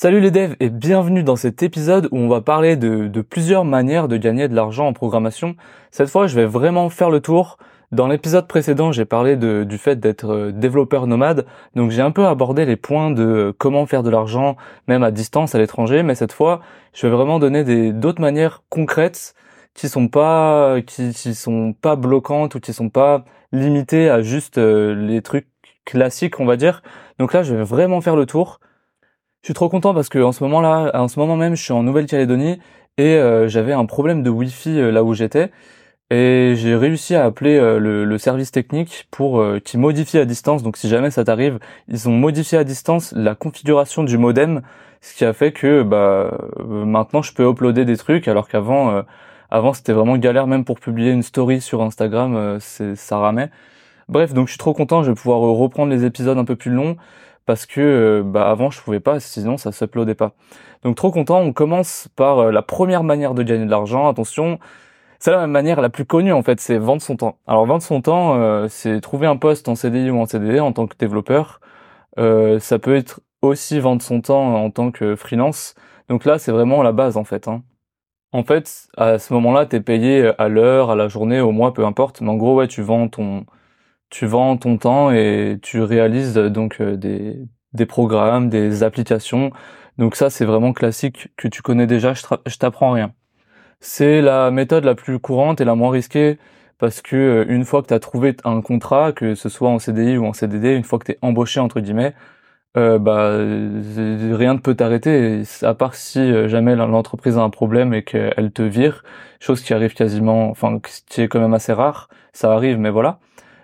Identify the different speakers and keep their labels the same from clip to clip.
Speaker 1: Salut les devs et bienvenue dans cet épisode où on va parler de, plusieurs manières de gagner de l'argent en programmation. Cette fois, je vais vraiment faire le tour. Dans l'épisode précédent, j'ai parlé du fait d'être euh, développeur nomade, donc j'ai un peu abordé les points de comment faire de l'argent, même à distance à l'étranger, mais cette fois, je vais vraiment donner d'autres manières concrètes qui sont pas qui sont pas bloquantes ou qui sont pas limitées à juste euh, les trucs classiques, on va dire. Donc là, je vais vraiment faire le tour. Je suis trop content parce que en ce moment-là, en ce moment même, je suis en Nouvelle-Calédonie et euh, j'avais un problème de Wi-Fi euh, là où j'étais et j'ai réussi à appeler euh, le, service technique pour qui modifie à distance. Donc si jamais ça t'arrive, ils ont modifié à distance la configuration du modem, ce qui a fait que bah maintenant je peux uploader des trucs alors qu'avant avant c'était vraiment galère même pour publier une story sur Instagram, c'est ça ramait. Bref, donc je suis trop content, je vais pouvoir reprendre les épisodes un peu plus longs parce que euh, bah, avant je pouvais pas, sinon ça s'uploadait pas. Donc trop content, on commence par euh, la première manière de gagner de l'argent. Attention, c'est la même manière la plus connue en fait, c'est vendre son temps. Alors vendre son temps, euh, c'est trouver un poste en CDI ou en CDD en tant que développeur. ça peut être aussi vendre son temps en tant que freelance. Donc là, c'est vraiment la base en fait. Hein. En fait, à ce moment-là, tu es payé à l'heure, à la journée, au mois, peu importe. Mais en gros, ouais, tu vends ton tu vends ton temps et tu réalises donc euh, des, des programmes, des applications. Donc ça, c'est vraiment classique que tu connais déjà, je t'apprends rien. C'est la méthode la plus courante et la moins risquée parce que euh, une fois que tu as trouvé un contrat, que ce soit en CDI ou en CDD, une fois que tu es embauché entre guillemets, euh, bah rien ne peut t'arrêter à part si euh, jamais l'entreprise a un problème et qu'elle te vire, chose qui arrive quasiment, enfin qui est quand même assez rare, ça arrive, mais voilà.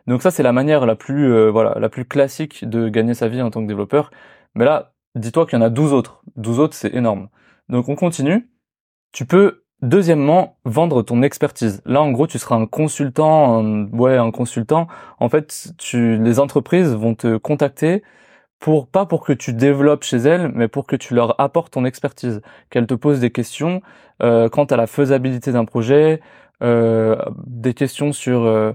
Speaker 1: Donc ça c'est la manière la plus euh, voilà la plus classique de gagner sa vie en tant que développeur. Mais là, dis-toi qu'il y en a 12 autres. 12 autres, c'est énorme. Donc on continue. Tu peux deuxièmement vendre ton expertise. Là en gros, tu seras un consultant ouais, un consultant. En fait, tu les entreprises vont te contacter pour pas pour que tu développes chez elles, mais pour que tu leur apportes ton expertise, qu'elles te posent des questions euh, quant à la faisabilité d'un projet, euh, des questions sur euh,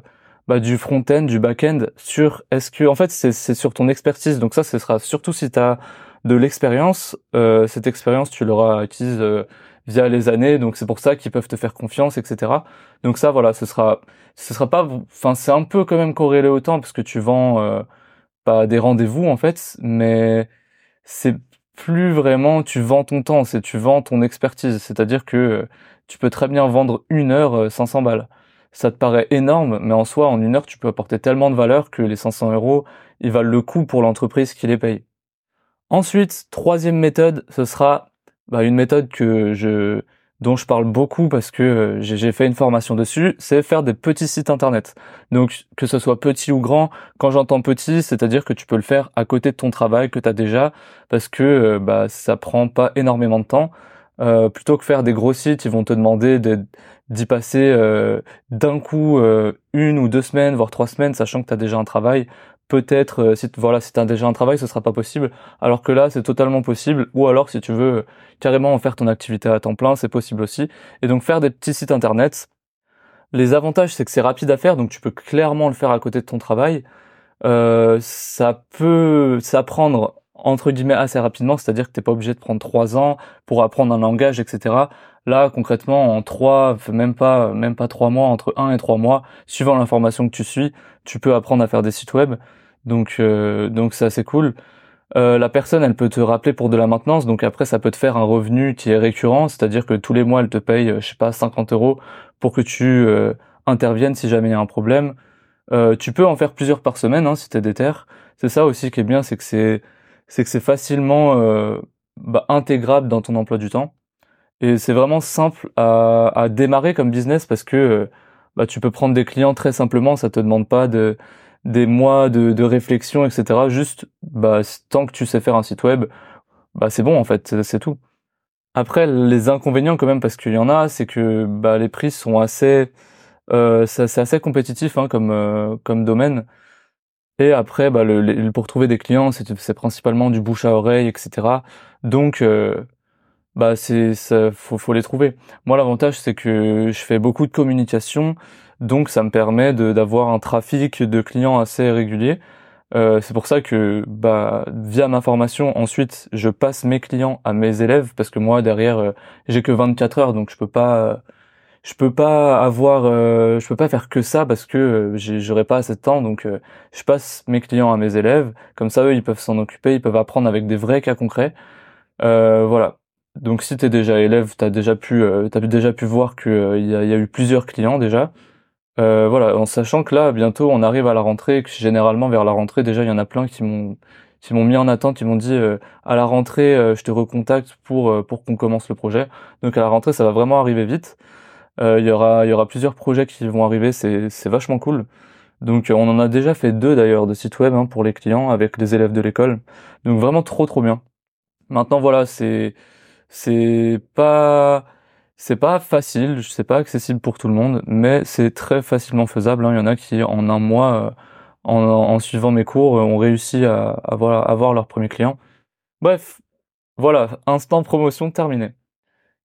Speaker 1: bah, du front-end, du back-end sur que en fait c'est sur ton expertise. Donc ça ce sera surtout si tu as de l'expérience, euh, cette expérience tu l'auras acquise euh, via les années, donc c'est pour ça qu'ils peuvent te faire confiance, etc. Donc ça voilà, ce sera ce sera pas enfin c'est un peu quand même corrélé au temps parce que tu vends euh, pas des rendez-vous en fait, mais c'est plus vraiment tu vends ton temps, c'est tu vends ton expertise, c'est-à-dire que tu peux très bien vendre une heure 500 balles ça te paraît énorme, mais en soi, en une heure, tu peux apporter tellement de valeur que les 500 euros, ils valent le coup pour l'entreprise qui les paye. Ensuite, troisième méthode, ce sera bah, une méthode que je dont je parle beaucoup parce que euh, j'ai fait une formation dessus, c'est faire des petits sites internet. Donc que ce soit petit ou grand, quand j'entends petit, c'est-à-dire que tu peux le faire à côté de ton travail que tu as déjà parce que euh, bah ça prend pas énormément de temps. Euh, plutôt que faire des gros sites, ils vont te demander d'y passer euh, d'un coup euh, une ou deux semaines, voire trois semaines, sachant que tu as déjà un travail. Peut-être, si voilà, si tu as déjà un travail, ce sera pas possible. Alors que là, c'est totalement possible. Ou alors, si tu veux carrément en faire ton activité à temps plein, c'est possible aussi. Et donc, faire des petits sites internet. Les avantages, c'est que c'est rapide à faire, donc tu peux clairement le faire à côté de ton travail. ça peut s'apprendre entre guillemets assez rapidement, c'est-à-dire que t'es pas obligé de prendre trois ans pour apprendre un langage, etc. Là, concrètement, en trois, même pas, même pas trois mois, entre un et trois mois, suivant l'information que tu suis, tu peux apprendre à faire des sites web. Donc, euh, donc c'est assez cool. Euh, la personne, elle peut te rappeler pour de la maintenance, donc après, ça peut te faire un revenu qui est récurrent, c'est-à-dire que tous les mois, elle te paye, je sais pas, 50 euros pour que tu euh, interviennes si jamais il y a un problème. tu peux en faire plusieurs par semaine, hein, si t'es déter. C'est ça aussi qui est bien, c'est que c'est c'est que c'est facilement euh, bah, intégrable dans ton emploi du temps. Et c'est vraiment simple à, à, démarrer comme business parce que euh, bah, tu peux prendre des clients très simplement, ça te demande pas de des mois de, de réflexion, etc. Juste, bah, tant que tu sais faire un site web, bah, c'est bon, en fait, c'est tout. Après, les inconvénients quand même, parce qu'il y en a, c'est que bah, les prix sont assez, euh, c'est assez compétitif hein, comme euh, comme domaine. Et après, bah, le, pour trouver des clients, c'est principalement du bouche à oreille, etc. Donc, euh, bah, c'est ça, faut, faut les trouver. Moi, l'avantage, c'est que je fais beaucoup de communication, donc ça me permet d'avoir un trafic de clients assez régulier. Euh, c'est pour ça que bah via ma formation ensuite je passe mes clients à mes élèves parce que moi derrière euh, j'ai que 24 heures donc je peux pas je peux pas avoir euh, je peux pas faire que ça parce que j'aurais pas assez de temps. Donc je passe mes clients à mes élèves. Comme ça eux ils peuvent s'en occuper. Ils peuvent apprendre avec des vrais cas concrets. Voilà. Donc si tu es déjà élève tu as déjà pu t'as déjà pu voir que il y a, eu plusieurs clients déjà. Euh, voilà, en sachant que là, bientôt, on arrive à la rentrée, que généralement vers la rentrée, déjà, il y en a plein qui m'ont qui m'ont mis en attente, qui m'ont dit euh, à la rentrée, euh, je te recontacte pour pour qu'on commence le projet. Donc à la rentrée, ça va vraiment arriver vite. Il y aura il y aura plusieurs projets qui vont arriver, c'est c'est vachement cool. Donc on en a déjà fait deux d'ailleurs de sites web hein, pour les clients avec les élèves de l'école. Donc vraiment trop trop bien. Maintenant voilà, c'est c'est pas c'est pas facile, c'est pas accessible pour tout le monde, mais c'est très facilement faisable. Hein. Il y en a qui, en un mois, euh, en, suivant mes cours, ont réussi à avoir, avoir leur premier client. Bref, voilà, instant promotion terminé.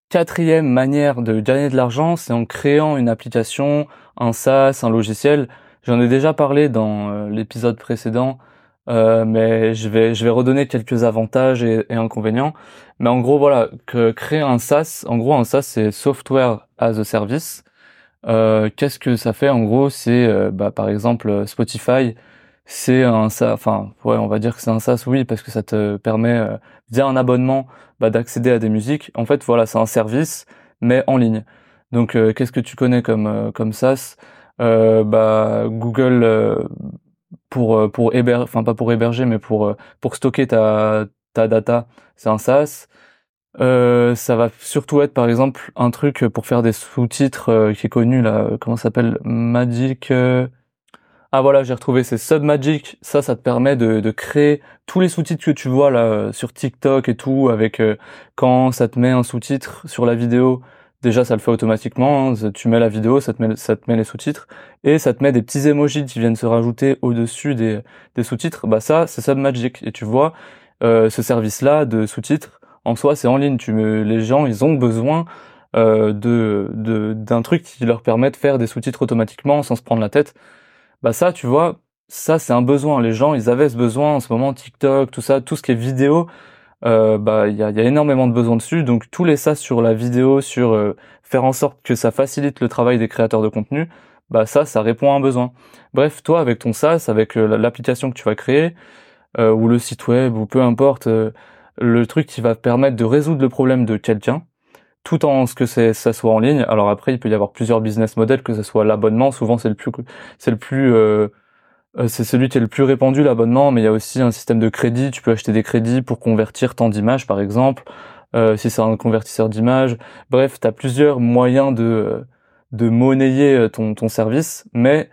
Speaker 1: Quatrième manière de gagner de l'argent, c'est en créant une application, un SaaS, un logiciel. J'en ai déjà parlé dans euh, l'épisode précédent euh, mais je vais je vais redonner quelques avantages et, inconvénients. Mais en gros voilà, que créer un SaaS, en gros un SaaS c'est software as a service. Euh, Qu'est-ce que ça fait? En gros, c'est euh, bah, par exemple Spotify, c'est un SaaS. Enfin, ouais, on va dire que c'est un SaaS, oui, parce que ça te permet euh, via un abonnement bah, d'accéder à des musiques. En fait, voilà, c'est un service, mais en ligne. Donc, qu'est-ce que tu connais comme comme SaaS bah, Google pour euh, pour héberger, enfin pas pour héberger, mais pour euh, pour stocker ta ta data, c'est un SaaS. Euh, ça va surtout être par exemple un truc pour faire des sous-titres euh, qui est connu là, comment ça s'appelle? Magic. Ah voilà, j'ai retrouvé c'est Submagic. Ça, ça te permet de, de créer tous les sous-titres que tu vois là sur TikTok et tout, avec quand ça te met un sous-titre sur la vidéo, déjà ça le fait automatiquement. Hein. Tu mets la vidéo, ça te met, ça te met les sous-titres et ça te met des petits emojis qui viennent se rajouter au-dessus des, des sous-titres. Bah ça, c'est Submagic. Et tu vois, euh, ce service-là de sous-titres, en soi, c'est en ligne. Tu me, les gens, ils ont besoin euh, de d'un truc qui leur permet de faire des sous-titres automatiquement sans se prendre la tête. Bah ça, tu vois, ça c'est un besoin. Les gens, ils avaient ce besoin en ce moment, TikTok, tout ça, tout ce qui est vidéo euh, bah il y a, énormément de besoins dessus. Donc tous les ça sur la vidéo, sur euh, faire en sorte que ça facilite le travail des créateurs de contenu, bah ça, ça répond à un besoin. Bref, toi avec ton SaaS, avec euh, l'application que tu vas créer ou le site web ou peu importe, le truc qui va permettre de résoudre le problème de quelqu'un, tout en ce que c'est ça soit en ligne. Alors après, il peut y avoir plusieurs business models, que ce soit l'abonnement, souvent c'est le plus c'est le plus euh, c'est celui qui est le plus répandu l'abonnement, mais il y a aussi un système de crédit. Tu peux acheter des crédits pour convertir tant d'images, par exemple, euh, si c'est un convertisseur d'images. Bref, tu as plusieurs moyens de de monnayer euh, ton ton service, mais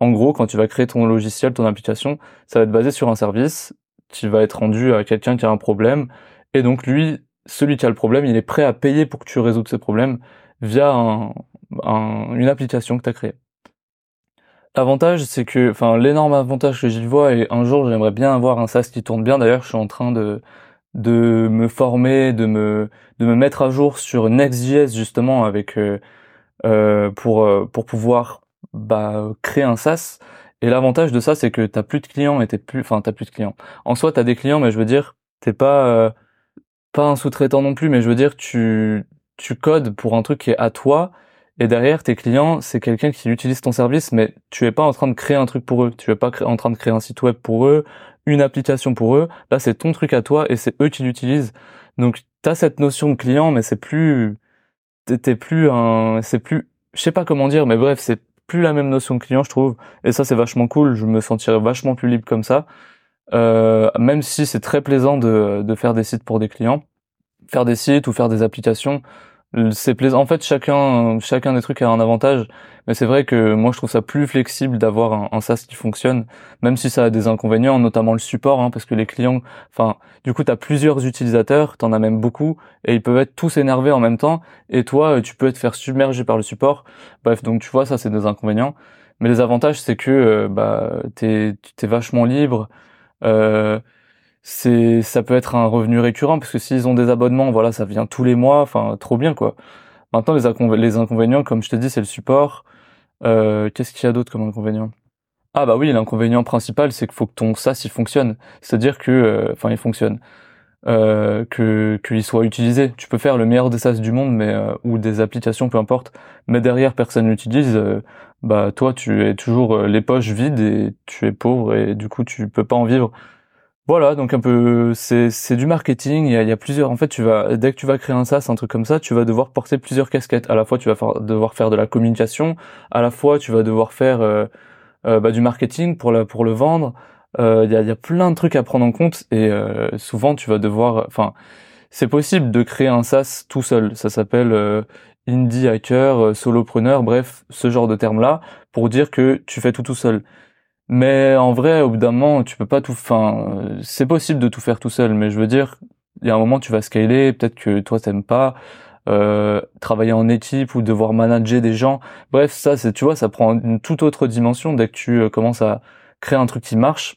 Speaker 1: en gros, quand tu vas créer ton logiciel, ton application, ça va être basé sur un service qui va être rendu à quelqu'un qui a un problème, et donc lui, celui qui a le problème, il est prêt à payer pour que tu résoudes ce problème via un, une application que tu as créée. L'avantage, c'est que, enfin, l'énorme avantage que j'y vois, et un jour, j'aimerais bien avoir un SaaS qui tourne bien. D'ailleurs, je suis en train de de me former, de me de me mettre à jour sur Next.js justement avec euh, euh, pour euh, pour pouvoir bah, créer un SaaS. Et l'avantage de ça, c'est que t'as plus de clients et t'es plus, enfin, t'as plus de clients. En soi, t'as des clients, mais je veux dire, t'es pas pas un sous-traitant non plus, mais je veux dire, tu tu codes pour un truc qui est à toi et derrière, tes clients, c'est quelqu'un qui utilise ton service, mais tu es pas en train de créer un truc pour eux. Tu es pas en train de créer un site web pour eux, une application pour eux. Là, c'est ton truc à toi et c'est eux qui l'utilisent. Donc, tu as cette notion de client, mais c'est plus, t'es plus un, c'est plus, je sais pas comment dire, mais bref, c'est plus la même notion de client, je trouve. Et ça, c'est vachement cool. Je me sentirais vachement plus libre comme ça. Euh, même si c'est très plaisant de, de faire des sites pour des clients, faire des sites ou faire des applications, c'est plaisant. En fait, chacun, chacun des trucs a un avantage, mais c'est vrai que moi je trouve ça plus flexible d'avoir un, un, SaaS qui fonctionne, même si ça a des inconvénients, notamment le support, hein, parce que les clients, enfin, du coup, t'as plusieurs utilisateurs, t'en as même beaucoup, et ils peuvent être tous énervés en même temps, et toi, tu peux te faire submerger par le support. Bref, donc tu vois, ça c'est des inconvénients. Mais les avantages, c'est que euh, bah t'es t'es vachement libre. Euh, c'est ça peut être un revenu récurrent parce que s'ils ont des abonnements, voilà, ça vient tous les mois, enfin trop bien quoi. Maintenant les, inconvénients, comme je te dis, c'est le support. Euh, Qu'est-ce qu'il y a d'autre comme inconvénient? Ah bah oui, l'inconvénient principal, c'est qu'il faut que ton SaaS il fonctionne, c'est-à-dire que, euh, enfin, il fonctionne, euh, que qu'il soit utilisé. Tu peux faire le meilleur des SaaS du monde, mais euh, ou des applications, peu importe, mais derrière personne l'utilise. Euh, bah toi, tu es toujours les poches vides et tu es pauvre et du coup tu peux pas en vivre. Voilà, donc un peu, c'est du marketing. Il y a, il y a plusieurs. En fait, tu vas dès que tu vas créer un SaaS, un truc comme ça, tu vas devoir porter plusieurs casquettes. À la fois, tu vas devoir faire de la communication. À la fois, tu vas devoir faire euh, euh, bah, du marketing pour la pour le vendre. Euh, il y, a, y a plein de trucs à prendre en compte et souvent, tu vas devoir. Enfin, c'est possible de créer un SaaS tout seul. Ça s'appelle indie hacker, solopreneur, bref, ce genre de termes là pour dire que tu fais tout tout seul. Mais en vrai, au bout d'un moment, tu peux pas tout. Enfin, c'est possible de tout faire tout seul, mais je veux dire, il y a un moment, tu vas scaler. Peut-être que toi, t'aimes pas euh, travailler en équipe ou devoir manager des gens. Bref, ça, c'est, tu vois, ça prend une toute autre dimension dès que tu euh, commences à créer un truc qui marche.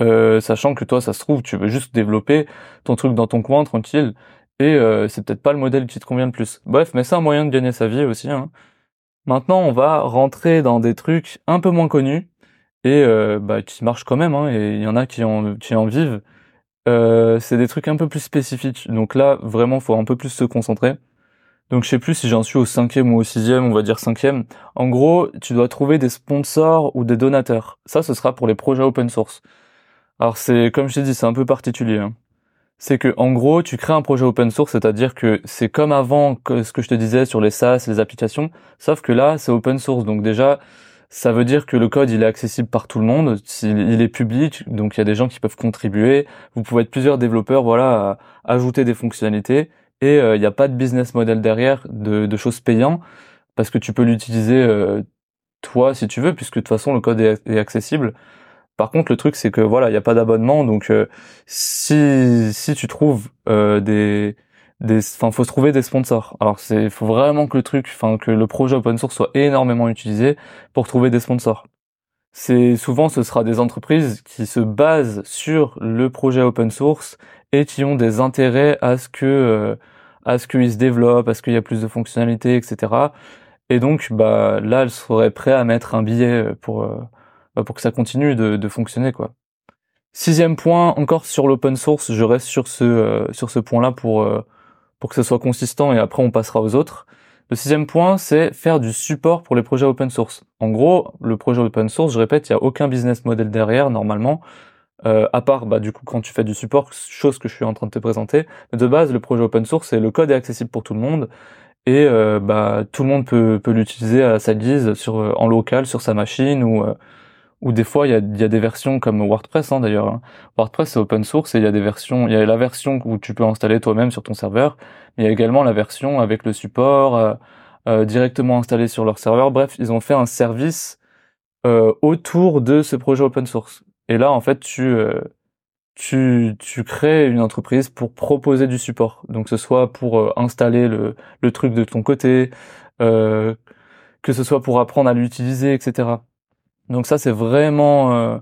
Speaker 1: Euh, sachant que toi, ça se trouve, tu veux juste développer ton truc dans ton coin tranquille, et euh, c'est peut-être pas le modèle qui te convient le plus. Bref, mais c'est un moyen de gagner sa vie aussi. Hein. Maintenant, on va rentrer dans des trucs un peu moins connus et euh, bah, qui marchent quand même, hein, et il y en a qui en, qui en vivent. Euh, c'est des trucs un peu plus spécifiques, donc là vraiment faut un peu plus se concentrer. Donc je sais plus si j'en suis au cinquième ou au sixième, on va dire cinquième. En gros, tu dois trouver des sponsors ou des donateurs. Ça, ce sera pour les projets open source. Alors c'est comme je t'ai dit, c'est un peu particulier. Hein. C'est que en gros, tu crées un projet open source, c'est-à-dire que c'est comme avant que ce que je te disais sur les SaaS, les applications, sauf que là c'est open source. Donc déjà, ça veut dire que le code il est accessible par tout le monde, il est public, donc il y a des gens qui peuvent contribuer. Vous pouvez être plusieurs développeurs, voilà, à ajouter des fonctionnalités et euh, il n'y a pas de business model derrière de, de choses payantes parce que tu peux l'utiliser euh, toi si tu veux puisque de toute façon le code est, accessible. Par contre le truc c'est que voilà il n'y a pas d'abonnement donc euh, si si tu trouves des enfin faut se trouver des sponsors. Alors c'est faut vraiment que le truc enfin que le projet open source soit énormément utilisé pour trouver des sponsors. C'est souvent ce sera des entreprises qui se basent sur le projet open source et qui ont des intérêts à ce que euh, à ce qu'il se développe à ce qu'il y a plus de fonctionnalités etc et donc bah là elles seraient prêtes à mettre un billet pour euh, bah, pour que ça continue de, de fonctionner quoi. Sixième point, encore sur l'open source, je reste sur ce euh, sur ce point-là pour pour que ce soit consistant et après on passera aux autres. Le sixième point, c'est faire du support pour les projets open source. En gros, le projet open source, je répète, il n'y a aucun business model derrière normalement, euh, à part bah, du coup quand tu fais du support, chose que je suis en train de te présenter. Mais de base, le projet open source, c'est le code est accessible pour tout le monde et euh, bah, tout le monde peut, peut l'utiliser à sa guise sur, en local sur sa machine ou euh, ou des fois il y a, y a, des versions comme WordPress hein, d'ailleurs. Hein. WordPress c'est open source et il y a des versions, il y a la version où tu peux installer toi-même sur ton serveur, mais il y a également la version avec le support euh, euh, directement installé sur leur serveur. Bref, ils ont fait un service euh, autour de ce projet open source. Et là en fait tu euh, tu, tu crées une entreprise pour proposer du support. Donc ce soit pour euh, installer le, le truc de ton côté, que ce soit pour apprendre à l'utiliser, etc. Donc ça c'est vraiment euh,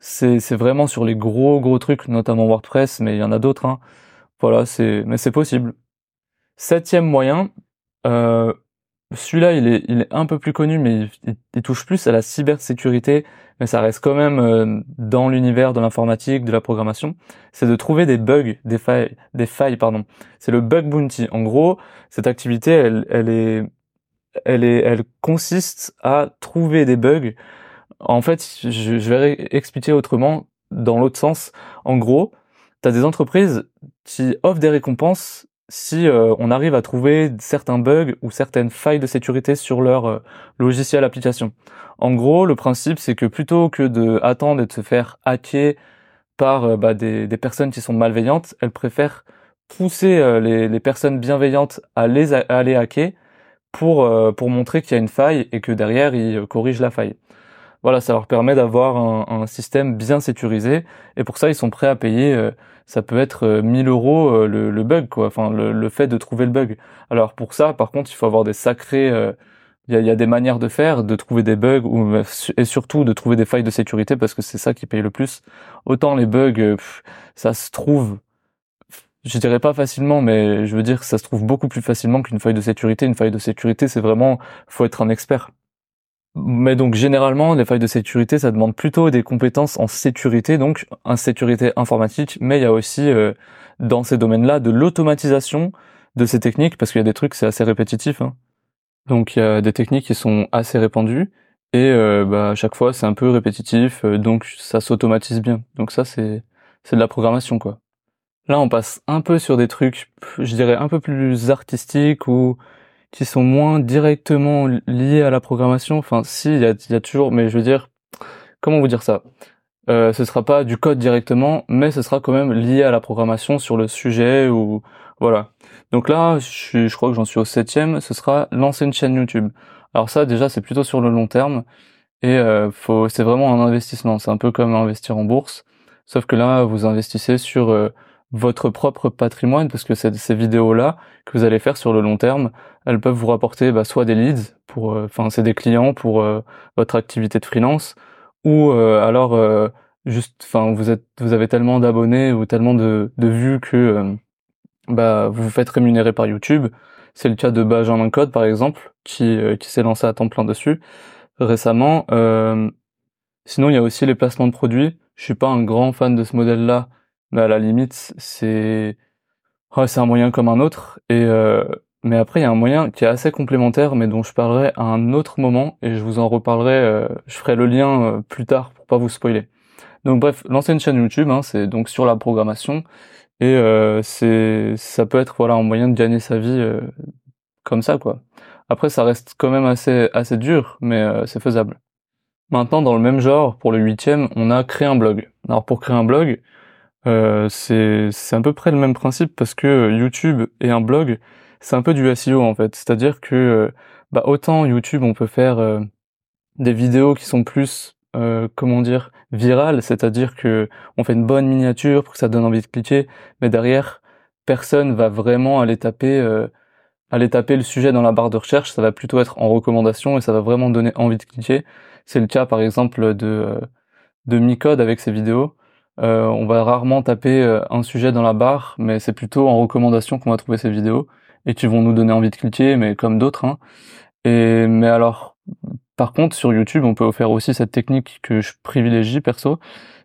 Speaker 1: c'est vraiment sur les gros gros trucs, notamment WordPress, mais il y en a d'autres. Hein. Voilà, c'est mais c'est possible. Septième moyen, euh, celui-là il est il est un peu plus connu, mais il, touche plus à la cybersécurité, mais ça reste quand même euh, dans l'univers de l'informatique, de la programmation. C'est de trouver des bugs, des failles, des failles pardon. C'est le bug bounty. En gros, cette activité elle elle est elle est elle consiste à trouver des bugs en fait, je, vais expliquer autrement dans l'autre sens. En gros, tu des entreprises qui offrent des récompenses si euh, on arrive à trouver certains bugs ou certaines failles de sécurité sur leur euh, logiciel application. En gros, le principe c'est que plutôt que de attendre et de se faire hacker par euh, bah, des, des, personnes qui sont malveillantes, elles préfèrent pousser les, les, personnes bienveillantes à les à les hacker pour pour montrer qu'il y a une faille et que derrière ils corrigent la faille. Voilà, ça leur permet d'avoir un, un, système bien sécurisé et pour ça ils sont prêts à payer. ça peut être 1000 euros le, le, bug quoi, enfin le, le, fait de trouver le bug. Alors pour ça, par contre, il faut avoir des sacrés il y a, y a, des manières de faire, de trouver des bugs ou, et surtout de trouver des failles de sécurité parce que c'est ça qui paye le plus. Autant les bugs, euh, ça se trouve, je dirais pas facilement, mais je veux dire que ça se trouve beaucoup plus facilement qu'une faille de sécurité. Une faille de sécurité, c'est vraiment, faut être un expert. Mais donc généralement, les failles de sécurité, ça demande plutôt des compétences en sécurité, donc en sécurité informatique. Mais il y a aussi euh, dans ces domaines-là de l'automatisation de ces techniques parce qu'il y a des trucs, c'est assez répétitif. Hein. Donc il y a des techniques qui sont assez répandues et euh, bah, à chaque fois c'est un peu répétitif, euh, donc ça s'automatise bien. Donc ça c'est c'est de la programmation quoi. Là on passe un peu sur des trucs, je dirais un peu plus artistiques ou qui sont moins directement liés à la programmation. Enfin si il y a, y a toujours, mais je veux dire comment vous dire ça? Euh, ce sera pas du code directement, mais ce sera quand même lié à la programmation sur le sujet ou voilà. Donc là, je, je crois que j'en suis au septième. Ce sera lancer une chaîne YouTube. Alors ça, déjà, c'est plutôt sur le long terme et euh, faut, c'est vraiment un investissement. C'est un peu comme investir en bourse, sauf que là, vous investissez sur euh, votre propre patrimoine parce que ces vidéos-là que vous allez faire sur le long terme, elles peuvent vous rapporter bah, soit des leads pour, euh, enfin, c'est des clients pour euh, votre activité de freelance ou euh, alors euh, juste enfin vous êtes vous avez tellement d'abonnés ou tellement de, de vues que euh, bah vous vous faites rémunérer par YouTube. C'est le cas de Benjamin Code par exemple qui qui s'est lancé à temps plein dessus récemment. Sinon il y a aussi les placements de produits. Je suis pas un grand fan de ce modèle là mais à la limite c'est c'est un moyen comme un autre et mais après, il y a un moyen qui est assez complémentaire, mais dont je parlerai à un autre moment, et je vous en reparlerai, euh, je ferai le lien euh, plus tard pour pas vous spoiler. Donc bref, lancer une chaîne YouTube, hein, c'est donc sur la programmation, et euh, c'est ça peut être voilà un moyen de gagner sa vie comme ça quoi. Après, ça reste quand même assez assez dur, mais c'est faisable. Maintenant, dans le même genre, pour le huitième, on a créé un blog. Alors pour créer un blog, c'est c'est à peu près le même principe parce que YouTube et un blog c'est un peu du SEO en fait. C'est-à-dire que euh, bah, autant YouTube, on peut faire euh, des vidéos qui sont plus, euh, comment dire, virales, c'est-à-dire que on fait une bonne miniature pour que ça donne envie de cliquer, mais derrière, personne va vraiment aller taper, aller taper le sujet dans la barre de recherche. Ça va plutôt être en recommandation et ça va vraiment donner envie de cliquer. C'est le cas par exemple de de Micode avec ses vidéos. On va rarement taper un sujet dans la barre, mais c'est plutôt en recommandation qu'on va trouver ces vidéos et qui vont nous donner envie de cliquer, mais comme d'autres. Hein. Et mais alors, par contre, sur YouTube, on peut faire aussi cette technique que je privilégie perso,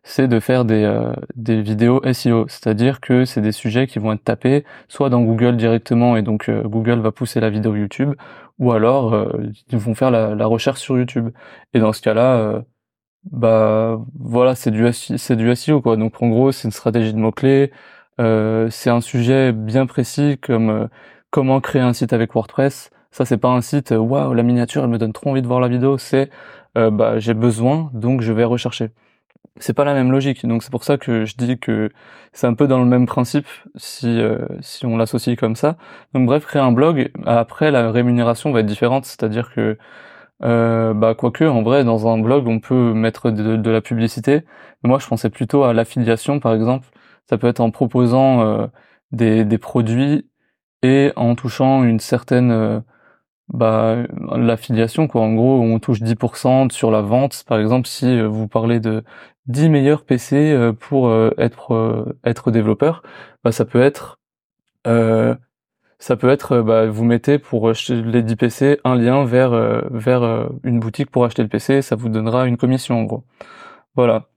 Speaker 1: c'est de faire des, euh, des vidéos SEO, c'est-à-dire que c'est des sujets qui vont être tapés soit dans Google directement et donc euh, Google va pousser la vidéo YouTube, ou alors euh, ils vont faire la, la, recherche sur YouTube. Et dans ce cas-là, bah voilà, c'est du SEO quoi. Donc en gros, c'est une stratégie de mots clés. c'est un sujet bien précis comme comment créer un site avec WordPress. Ça, c'est pas un site, euh, waouh, la miniature, elle me donne trop envie de voir la vidéo. C'est, euh, bah, j'ai besoin, donc je vais rechercher. C'est pas la même logique. Donc c'est pour ça que je dis que c'est un peu dans le même principe si euh, si on l'associe comme ça. Donc bref, créer un blog. Après, la rémunération va être différente, c'est-à-dire que euh, bah quoique en vrai dans un blog on peut mettre de, la publicité. moi je pensais plutôt à l'affiliation par exemple. Ça peut être en proposant des, des produits et en touchant une certaine euh, bah, l'affiliation quoi en gros on touche 10% sur la vente par exemple si euh, vous parlez de 10 meilleurs PC euh, pour être être développeur bah ça peut être ça peut être bah, vous mettez pour les 10 PC un lien vers vers une boutique pour acheter le PC ça vous donnera une commission en gros voilà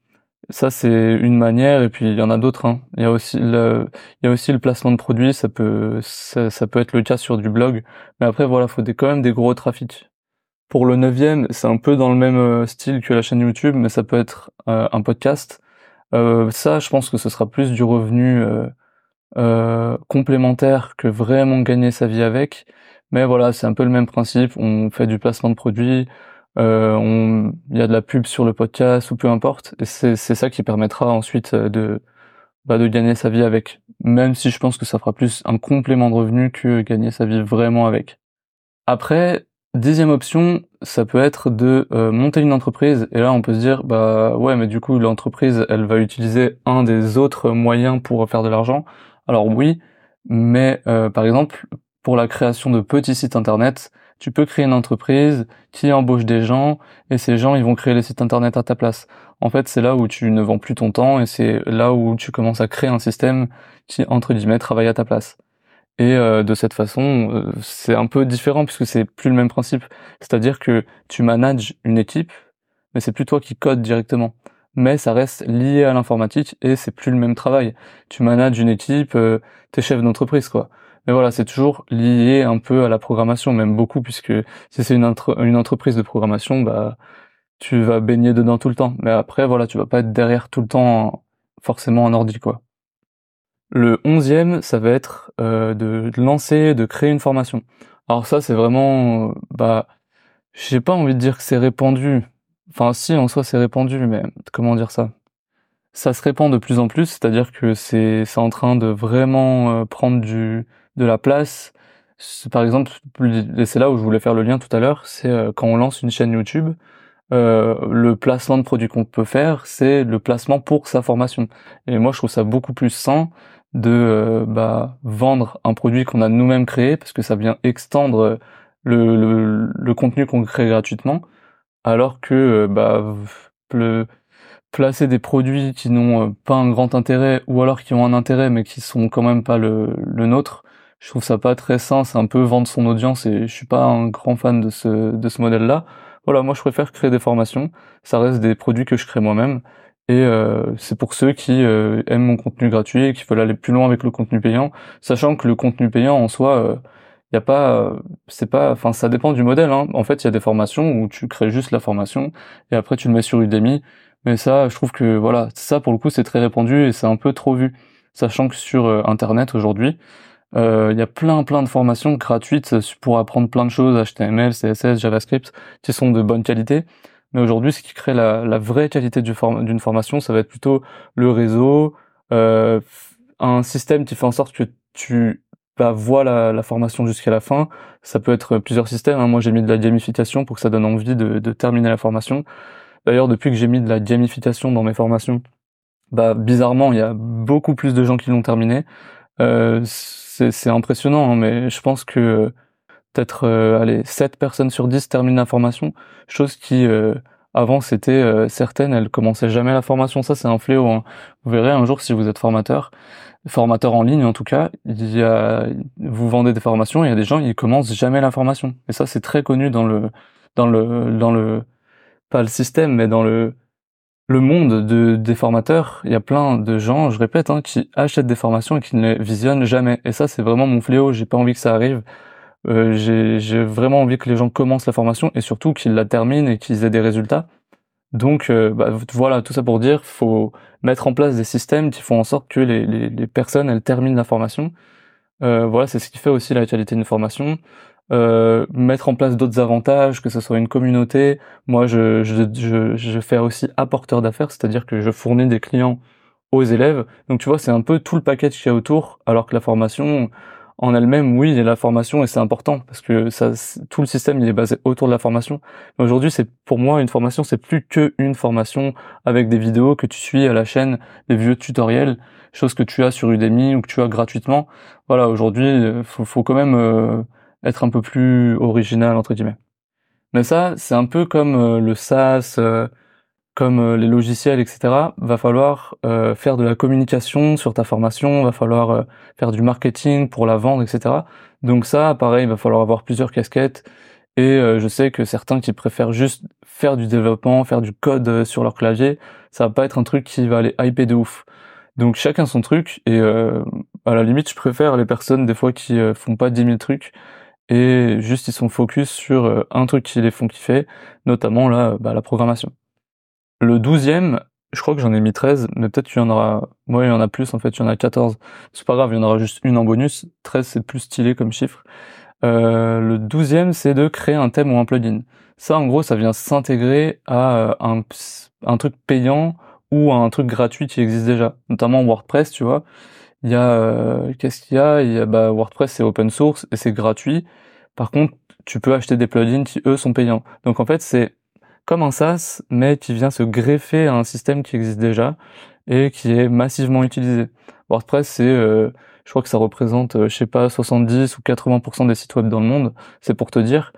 Speaker 1: ça c'est une manière et puis il y en a d'autres. Hein. Il y a aussi le, il y a aussi le placement de produits. Ça peut, ça, peut être le cas sur du blog. Mais après voilà, faut des, quand même des gros trafics. Pour le neuvième, c'est un peu dans le même euh, style que la chaîne YouTube, mais ça peut être euh, un podcast. Euh, ça, je pense que ce sera plus du revenu euh, complémentaire que vraiment gagner sa vie avec. Mais voilà, c'est un peu le même principe. On fait du placement de produits euh, il y a de la pub sur le podcast ou peu importe. Et c'est ça qui permettra ensuite euh, de bah, de gagner sa vie avec. Même si je pense que ça fera plus un complément de revenu que gagner sa vie vraiment avec. Après, dixième option, ça peut être de euh, monter une entreprise. Et là, on peut se dire, bah ouais, mais du coup, l'entreprise, elle va utiliser un des autres moyens pour faire de l'argent. Alors oui, mais euh, par exemple, pour la création de petits sites internet, tu peux créer une entreprise qui embauche des gens et ces gens ils vont créer les sites internet à ta place. En fait, c'est là où tu ne vends plus ton temps et c'est là où tu commences à créer un système qui entre guillemets travaille à ta place. Et euh, de cette façon, euh, c'est un peu différent puisque c'est plus le même principe. C'est-à-dire que tu manages une équipe, mais c'est plus toi qui code directement. Mais ça reste lié à l'informatique et c'est plus le même travail. Tu manages une équipe, euh, t'es chef d'entreprise quoi. Mais voilà, c'est toujours lié un peu à la programmation, même beaucoup, puisque si c'est une, une entreprise de programmation, bah tu vas baigner dedans tout le temps. Mais après, voilà, tu vas pas être derrière tout le temps forcément en ordi, quoi. Le onzième, ça va être euh, de lancer, de créer une formation. Alors ça, c'est vraiment, bah, j'ai pas envie de dire que c'est répandu. Enfin, si, en soi, c'est répandu, mais comment dire ça? Ça se répand de plus en plus, c'est-à-dire que c'est en train de vraiment euh, prendre du de la place. Par exemple, c'est là où je voulais faire le lien tout à l'heure, c'est euh, quand on lance une chaîne YouTube, euh, le placement de produit qu'on peut faire, c'est le placement pour sa formation. Et moi, je trouve ça beaucoup plus sain de euh, bah, vendre un produit qu'on a nous-mêmes créé, parce que ça vient extendre le, le, contenu qu'on crée gratuitement, alors que bah, le, placer des produits qui n'ont pas un grand intérêt, ou alors qui ont un intérêt mais qui sont quand même pas le, le nôtre, je trouve ça pas très sain, c'est un peu vendre son audience et je suis pas un grand fan de ce, de ce modèle-là. Voilà, moi je préfère créer des formations, ça reste des produits que je crée moi-même. Et euh, c'est pour ceux qui euh, aiment mon contenu gratuit et qui veulent aller plus loin avec le contenu payant, sachant que le contenu payant en soi, euh, y a pas, c'est pas, enfin ça dépend du modèle. Hein. En fait, il y a des formations où tu crées juste la formation et après tu le mets sur Udemy. Mais ça, je trouve que voilà, ça pour le coup c'est très répandu et c'est un peu trop vu, sachant que sur Internet aujourd'hui, euh, il y a plein plein de formations gratuites pour apprendre plein de choses, HTML, CSS, JavaScript, qui sont de bonne qualité. Mais aujourd'hui, ce qui crée la, la vraie qualité d'une formation, ça va être plutôt le réseau, euh, un système qui fait en sorte que tu bah, vois la, la formation jusqu'à la fin. Ça peut être plusieurs systèmes. Hein. Moi, j'ai mis de la gamification pour que ça donne envie de, de terminer la formation. D'ailleurs, depuis que j'ai mis de la gamification dans mes formations, bah bizarrement, il y a beaucoup plus de gens qui l'ont terminé. Euh, c'est impressionnant, hein, mais je pense que peut-être euh, allez 7 personnes sur 10 terminent la formation, chose qui euh, avant c'était euh, certaines, elles commençaient jamais la formation, ça c'est un fléau. Hein. Vous verrez un jour si vous êtes formateur, formateur en ligne en tout cas, il y a, vous vendez des formations, il y a des gens ils commencent jamais la formation. Et ça c'est très connu dans le dans le dans le pas le système mais dans le le monde de, des formateurs, il y a plein de gens, je répète, hein, qui achètent des formations et qui ne les visionnent jamais. Et ça, c'est vraiment mon fléau. J'ai pas envie que ça arrive. Euh, j'ai vraiment envie que les gens commencent la formation et surtout qu'ils la terminent et qu'ils aient des résultats. Donc euh, bah, voilà, tout ça pour dire, faut mettre en place des systèmes qui font en sorte que les, les, les personnes elles terminent la formation. Euh, voilà, c'est ce qui fait aussi la qualité d'une formation. Euh, mettre en place d'autres avantages, que ce soit une communauté. Moi, je, je, je, je fais aussi apporteur d'affaires, c'est-à-dire que je fournis des clients aux élèves. Donc tu vois, c'est un peu tout le package qu'il y a autour, alors que la formation en elle-même, oui, il y a la formation et c'est important parce que ça, tout le système il est basé autour de la formation. Mais aujourd'hui, c'est pour moi une formation, c'est plus que une formation avec des vidéos que tu suis à la chaîne, des vieux tutoriels, choses que tu as sur Udemy ou que tu as gratuitement. Voilà, aujourd'hui, faut, faut quand même euh, être un peu plus original entre guillemets. Mais ça, c'est un peu comme euh, le SaaS, euh, comme euh, les logiciels, etc. Va falloir faire de la communication sur ta formation, va falloir faire du marketing pour la vendre, etc. Donc ça, pareil, il va falloir avoir plusieurs casquettes. Et je sais que certains qui préfèrent juste faire du développement, faire du code sur leur clavier, ça va pas être un truc qui va aller hyper de ouf. Donc chacun son truc et à la limite je préfère les personnes des fois qui font pas 10 000 trucs et juste ils sont focus sur euh, un truc qui les font kiffer, notamment là, bah, la programmation. Le douzième, je crois que j'en ai mis 13, mais peut-être qu'il y en aura, moi il y en a plus en fait, il y en a 14. C'est pas grave, il y en aura juste une en bonus. 13 c'est plus stylé comme chiffre. Euh, le douzième c'est de créer un thème ou un plugin. Ça en gros ça vient s'intégrer à euh, un, un truc payant ou à un truc gratuit qui existe déjà, notamment WordPress, tu vois. Il y a euh, qu'est-ce qu'il y a? Il y a bah, WordPress c'est open source et c'est gratuit. Par contre, tu peux acheter des plugins qui eux sont payants. Donc en fait, c'est comme un SaaS mais qui vient se greffer à un système qui existe déjà et qui est massivement utilisé. WordPress c'est euh, je crois que ça représente euh, je sais pas 70 ou 80% des sites web dans le monde, c'est pour te dire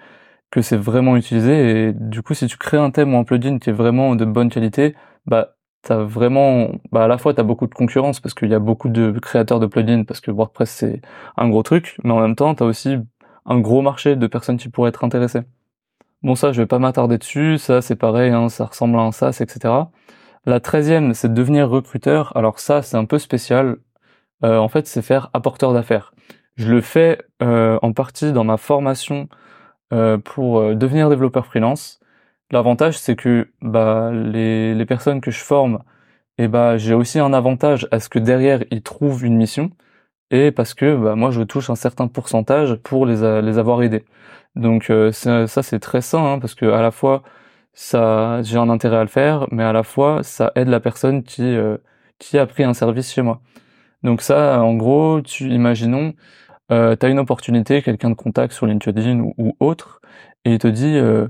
Speaker 1: que c'est vraiment utilisé et du coup si tu crées un thème ou un plugin qui est vraiment de bonne qualité, bah t'as vraiment bah à la fois t'as beaucoup de concurrence parce qu'il y a beaucoup de créateurs de plugins parce que WordPress c'est un gros truc, mais en même temps t'as aussi un gros marché de personnes qui pourraient être intéressées. Bon ça je vais pas m'attarder dessus, ça c'est pareil, hein, ça ressemble à un SaaS, etc. La treizième c'est devenir recruteur. Alors ça c'est un peu spécial. Euh, en fait c'est faire apporteur d'affaires. Je le fais euh, en partie dans ma formation euh, pour euh, devenir développeur freelance. L'avantage, c'est que bah, les, les personnes que je forme, et eh bah, j'ai aussi un avantage à ce que derrière, ils trouvent une mission, et parce que bah, moi, je touche un certain pourcentage pour les, les avoir aidés. Donc euh, ça, c'est très sain, hein, parce que à la fois, ça, j'ai un intérêt à le faire, mais à la fois, ça aide la personne qui, qui a pris un service chez moi. Donc ça, en gros, tu, imaginons, euh, tu as une opportunité, quelqu'un de contact sur LinkedIn ou, autre, et il te dit euh,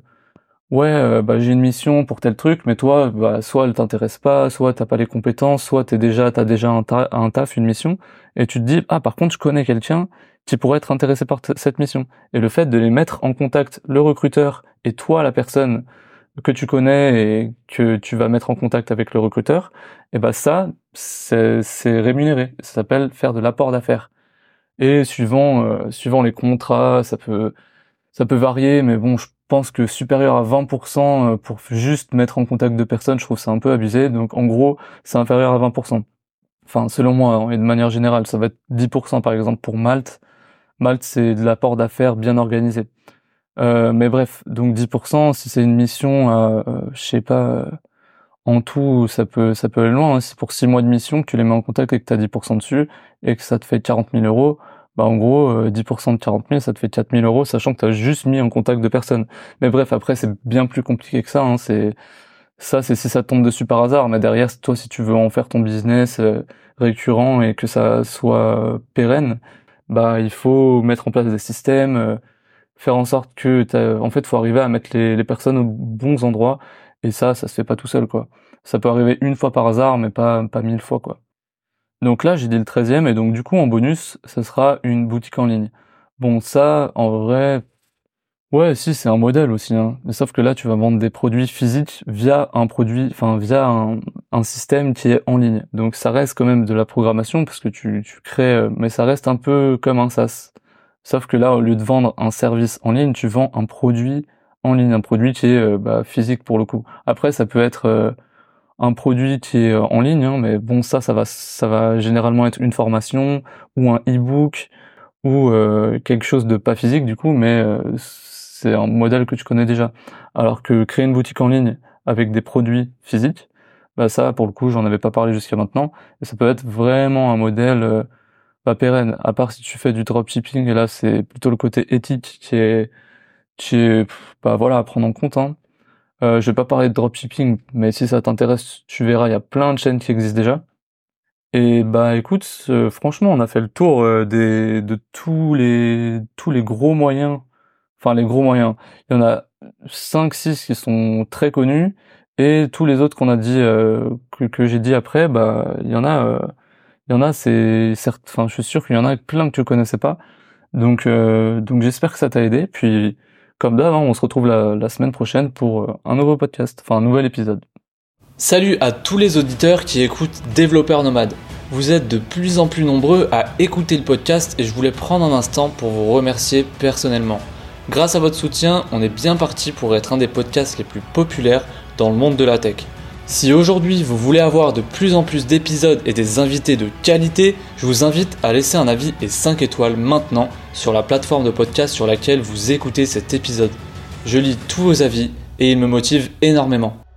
Speaker 1: ouais, euh, bah, j'ai une mission pour tel truc, mais toi, bah, soit elle t'intéresse pas, soit t'as pas les compétences, soit t'es déjà t'as déjà un, un, taf, une mission, et tu te dis ah par contre je connais quelqu'un qui pourrait être intéressé par cette mission. Et le fait de les mettre en contact, le recruteur et toi la personne que tu connais et que tu vas mettre en contact avec le recruteur, et eh ben ça c'est rémunéré. Ça s'appelle faire de l'apport d'affaires. Et suivant euh, suivant les contrats, ça peut ça peut varier, mais bon, je pense que supérieur à 20% euh, pour juste mettre en contact deux personnes, je trouve ça un peu abusé. Donc en gros, c'est inférieur à 20%. Enfin, selon moi, hein, et de manière générale, ça va être 10% par exemple pour Malte. Malte, c'est de l'apport d'affaires bien organisé. Euh, mais bref, donc 10%, si c'est une mission, euh, je sais pas, en tout, ça peut, ça peut aller loin. Hein. Si pour 6 mois de mission, que tu les mets en contact et que tu as 10% dessus, et que ça te fait 40 000 euros, bah en gros, 10% euh, de 40 000, ça te fait 4 000 euros, sachant que tu as juste mis en contact de personnes. Mais bref, après, c'est bien plus compliqué que ça. Hein. C'est Ça, c'est si ça tombe dessus par hasard. Mais derrière, toi, si tu veux en faire ton business euh, récurrent et que ça soit pérenne, bah il faut mettre en place des systèmes, euh, faire en sorte que, en fait, faut arriver à mettre les, les personnes aux bons endroits et ça, ça se fait pas tout seul, quoi. Ça peut arriver une fois par hasard, mais pas, pas mille fois, quoi. Donc là, j'ai dit le 13e, et donc du coup, en bonus, ça sera une boutique en ligne. Bon, ça, en vrai, ouais, si, c'est un modèle aussi, hein. Mais sauf que là, tu vas vendre des produits physiques via un produit, enfin, via un, système qui est en ligne. Donc ça reste quand même de la programmation, parce que tu, tu crées, euh, mais ça reste un peu comme un SaaS. Sauf que là, au lieu de vendre un service en ligne, tu vends un produit en ligne, un produit qui est euh, bah, physique pour le coup. Après, ça peut être euh, un produit qui est en ligne, hein, mais bon, ça, ça va, ça va généralement être une formation ou un e-book ou quelque chose de pas physique du coup, mais c'est un modèle que tu connais déjà. Alors que créer une boutique en ligne avec des produits physiques, bah ça, pour le coup, j'en avais pas parlé jusqu'à maintenant, et ça peut être vraiment un modèle pas pérenne. À part si tu fais du dropshipping, et là, c'est plutôt le côté éthique qui est qui est bah voilà à prendre en compte. Hein. Euh, je vais pas parler de dropshipping, mais si ça t'intéresse, tu verras, il y a plein de chaînes qui existent déjà. Et bah écoute, euh, franchement, on a fait le tour euh, des de tous les tous les gros moyens. Enfin les gros moyens. Il y en a 5 6 qui sont très connus et tous les autres qu'on a dit euh, que, j'ai dit après, bah il y en a il y en a c'est enfin je suis sûr qu'il y en a plein que tu connaissais pas. Donc donc j'espère que ça t'a aidé puis comme d'hab, hein, on se retrouve la, semaine prochaine pour euh, un nouveau podcast, enfin un nouvel épisode.
Speaker 2: Salut à tous les auditeurs qui écoutent Développeurs Nomades. Vous êtes de plus en plus nombreux à écouter le podcast et je voulais prendre un instant pour vous remercier personnellement. Grâce à votre soutien, on est bien parti pour être un des podcasts les plus populaires dans le monde de la tech. Si aujourd'hui vous voulez avoir de plus en plus d'épisodes et des invités de qualité, je vous invite à laisser un avis et 5 étoiles maintenant sur la plateforme de podcast sur laquelle vous écoutez cet épisode. Je lis tous vos avis et ils me motivent énormément.